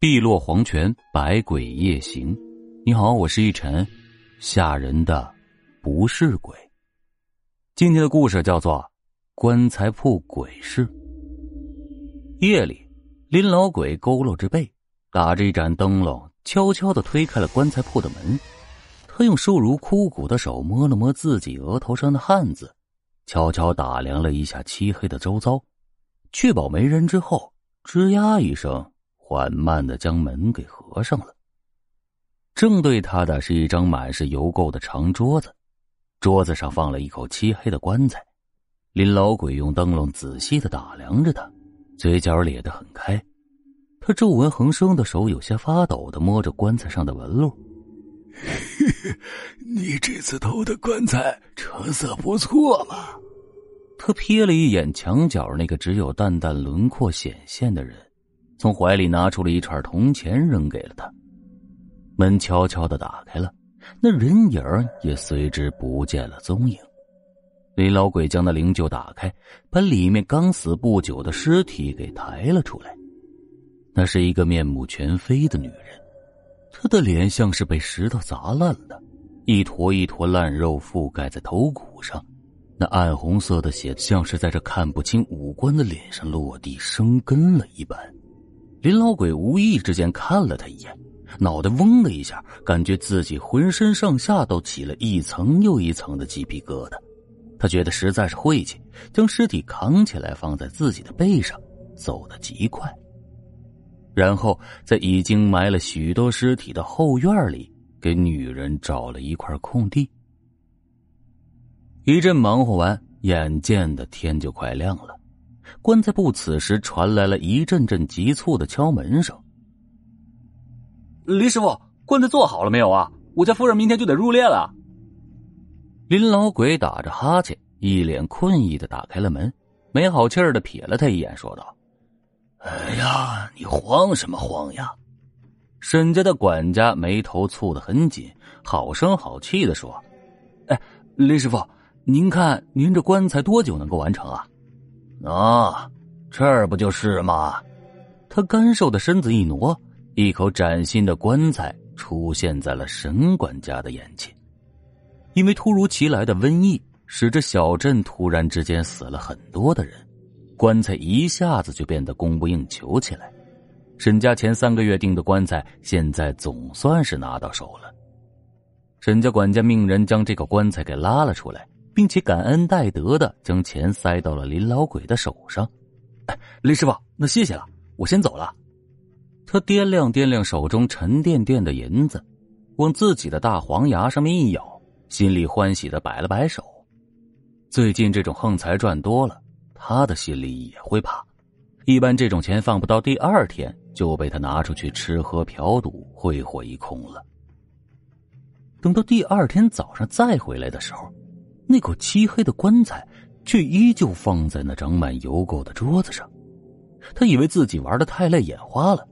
碧落黄泉，百鬼夜行。你好，我是一晨。吓人的不是鬼。今天的故事叫做《棺材铺鬼事》。夜里，林老鬼佝偻着背，打着一盏灯笼，悄悄的推开了棺材铺的门。他用瘦如枯骨的手摸了摸自己额头上的汗渍，悄悄打量了一下漆黑的周遭，确保没人之后，吱呀一声。缓慢的将门给合上了。正对他的是一张满是油垢的长桌子，桌子上放了一口漆黑的棺材。林老鬼用灯笼仔细的打量着他，嘴角咧得很开。他皱纹横生的手有些发抖的摸着棺材上的纹路。你这次偷的棺材成色不错嘛？他瞥了一眼墙角那个只有淡淡轮廓显现的人。从怀里拿出了一串铜钱，扔给了他。门悄悄的打开了，那人影也随之不见了踪影。林老鬼将那灵柩打开，把里面刚死不久的尸体给抬了出来。那是一个面目全非的女人，她的脸像是被石头砸烂了，一坨一坨烂肉覆盖在头骨上，那暗红色的血像是在这看不清五官的脸上落地生根了一般。林老鬼无意之间看了他一眼，脑袋嗡的一下，感觉自己浑身上下都起了一层又一层的鸡皮疙瘩。他觉得实在是晦气，将尸体扛起来放在自己的背上，走得极快。然后在已经埋了许多尸体的后院里，给女人找了一块空地。一阵忙活完，眼见的天就快亮了。棺材铺此时传来了一阵阵急促的敲门声。林师傅，棺材做好了没有啊？我家夫人明天就得入殓了。林老鬼打着哈欠，一脸困意的打开了门，没好气儿的瞥了他一眼，说道：“哎呀，你慌什么慌呀？”沈家的管家眉头蹙得很紧，好声好气的说：“哎，林师傅，您看您这棺材多久能够完成啊？”啊，这儿不就是吗？他干瘦的身子一挪，一口崭新的棺材出现在了沈管家的眼前。因为突如其来的瘟疫，使这小镇突然之间死了很多的人，棺材一下子就变得供不应求起来。沈家前三个月订的棺材，现在总算是拿到手了。沈家管家命人将这个棺材给拉了出来。并且感恩戴德的将钱塞到了林老鬼的手上。哎林师傅，那谢谢了，我先走了。他掂量掂量手中沉甸甸的银子，往自己的大黄牙上面一咬，心里欢喜的摆了摆手。最近这种横财赚多了，他的心里也会怕。一般这种钱放不到第二天就被他拿出去吃喝嫖赌，挥霍一空了。等到第二天早上再回来的时候。那口漆黑的棺材，却依旧放在那长满油垢的桌子上。他以为自己玩的太累，眼花了。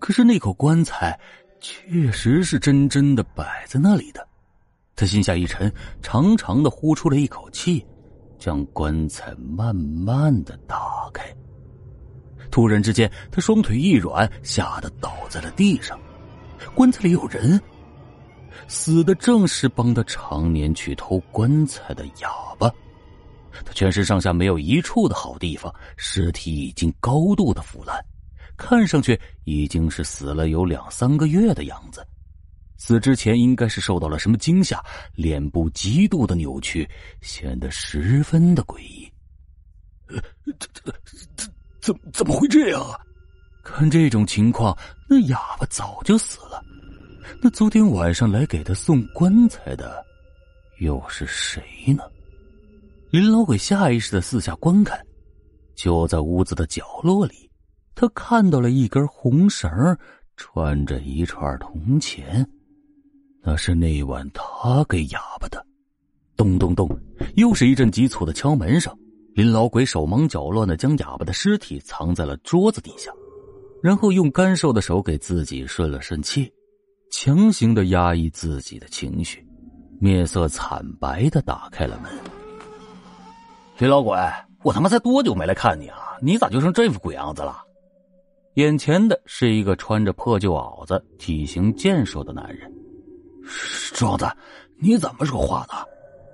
可是那口棺材，确实是真真的摆在那里的。他心下一沉，长长的呼出了一口气，将棺材慢慢的打开。突然之间，他双腿一软，吓得倒在了地上。棺材里有人。死的正是帮他常年去偷棺材的哑巴，他全身上下没有一处的好地方，尸体已经高度的腐烂，看上去已经是死了有两三个月的样子。死之前应该是受到了什么惊吓，脸部极度的扭曲，显得十分的诡异。这这这怎怎么会这样啊？看这种情况，那哑巴早就死了。那昨天晚上来给他送棺材的，又是谁呢？林老鬼下意识的四下观看，就在屋子的角落里，他看到了一根红绳穿着一串铜钱，那是那晚他给哑巴的。咚咚咚，又是一阵急促的敲门声。林老鬼手忙脚乱的将哑巴的尸体藏在了桌子底下，然后用干瘦的手给自己顺了顺气。强行的压抑自己的情绪，面色惨白的打开了门。林老鬼，我他妈才多久没来看你啊？你咋就成这副鬼样子了？眼前的是一个穿着破旧袄子、体型健硕的男人。壮子，你怎么说话呢？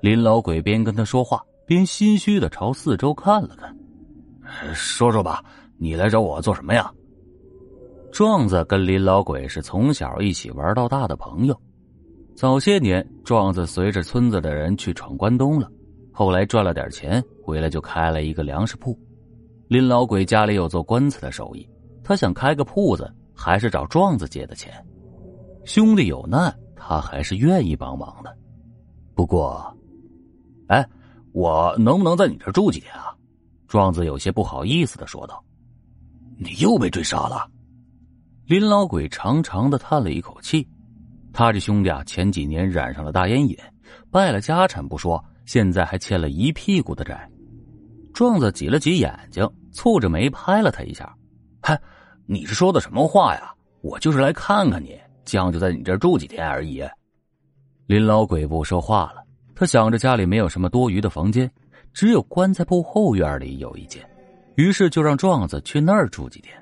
林老鬼边跟他说话，边心虚的朝四周看了看。说说吧，你来找我做什么呀？壮子跟林老鬼是从小一起玩到大的朋友。早些年，壮子随着村子的人去闯关东了，后来赚了点钱，回来就开了一个粮食铺。林老鬼家里有做棺材的手艺，他想开个铺子，还是找壮子借的钱。兄弟有难，他还是愿意帮忙的。不过，哎，我能不能在你这住几天啊？壮子有些不好意思的说道：“你又被追杀了。”林老鬼长长的叹了一口气，他这兄弟啊，前几年染上了大烟瘾，败了家产不说，现在还欠了一屁股的债。壮子挤了挤眼睛，蹙着眉拍了他一下：“嗨，你是说的什么话呀？我就是来看看你，将就在你这儿住几天而已。”林老鬼不说话了，他想着家里没有什么多余的房间，只有棺材铺后院里有一间，于是就让壮子去那儿住几天。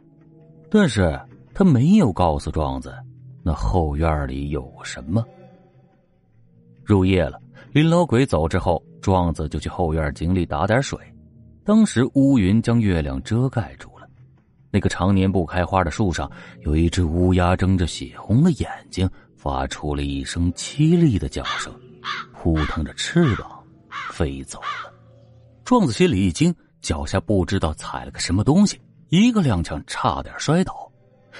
但是。他没有告诉壮子，那后院里有什么。入夜了，林老鬼走之后，壮子就去后院井里打点水。当时乌云将月亮遮盖住了，那个常年不开花的树上，有一只乌鸦睁着血红的眼睛，发出了一声凄厉的叫声，扑腾着翅膀飞走了。壮子心里一惊，脚下不知道踩了个什么东西，一个踉跄，差点摔倒。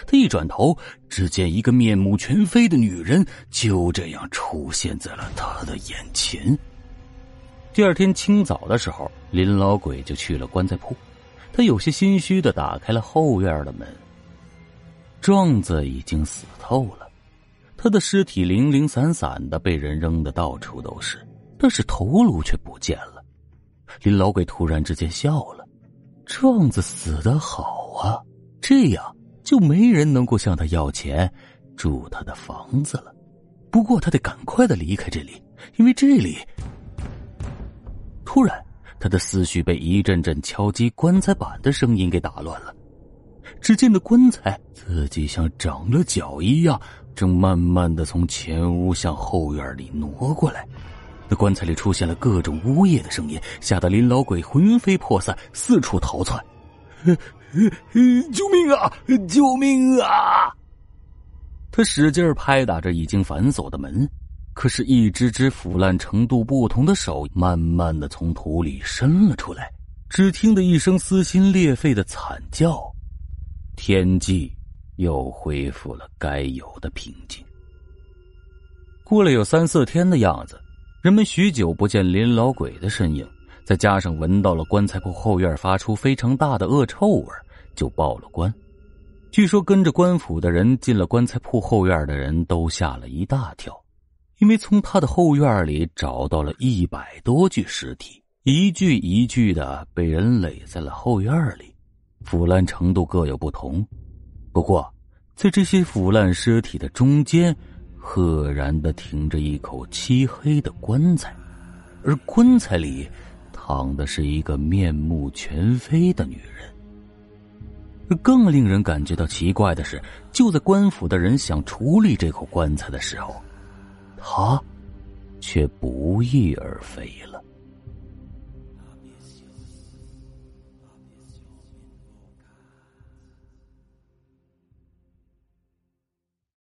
他一转头，只见一个面目全非的女人就这样出现在了他的眼前。第二天清早的时候，林老鬼就去了棺材铺，他有些心虚的打开了后院的门。壮子已经死透了，他的尸体零零散散的被人扔的到处都是，但是头颅却不见了。林老鬼突然之间笑了：“壮子死的好啊，这样。”就没人能够向他要钱，住他的房子了。不过他得赶快的离开这里，因为这里……突然，他的思绪被一阵阵敲击棺材板的声音给打乱了。只见那棺材自己像长了脚一样，正慢慢的从前屋向后院里挪过来。那棺材里出现了各种呜咽的声音，吓得林老鬼魂飞魄散，四处逃窜。救命啊！救命啊！他使劲拍打着已经反锁的门，可是，一只只腐烂程度不同的手慢慢的从土里伸了出来。只听得一声撕心裂肺的惨叫，天际又恢复了该有的平静。过了有三四天的样子，人们许久不见林老鬼的身影。再加上闻到了棺材铺后院发出非常大的恶臭味，就报了官。据说跟着官府的人进了棺材铺后院的人都吓了一大跳，因为从他的后院里找到了一百多具尸体，一具一具的被人垒在了后院里，腐烂程度各有不同。不过，在这些腐烂尸体的中间，赫然的停着一口漆黑的棺材，而棺材里。躺的是一个面目全非的女人。更令人感觉到奇怪的是，就在官府的人想处理这口棺材的时候，他却不翼而飞了。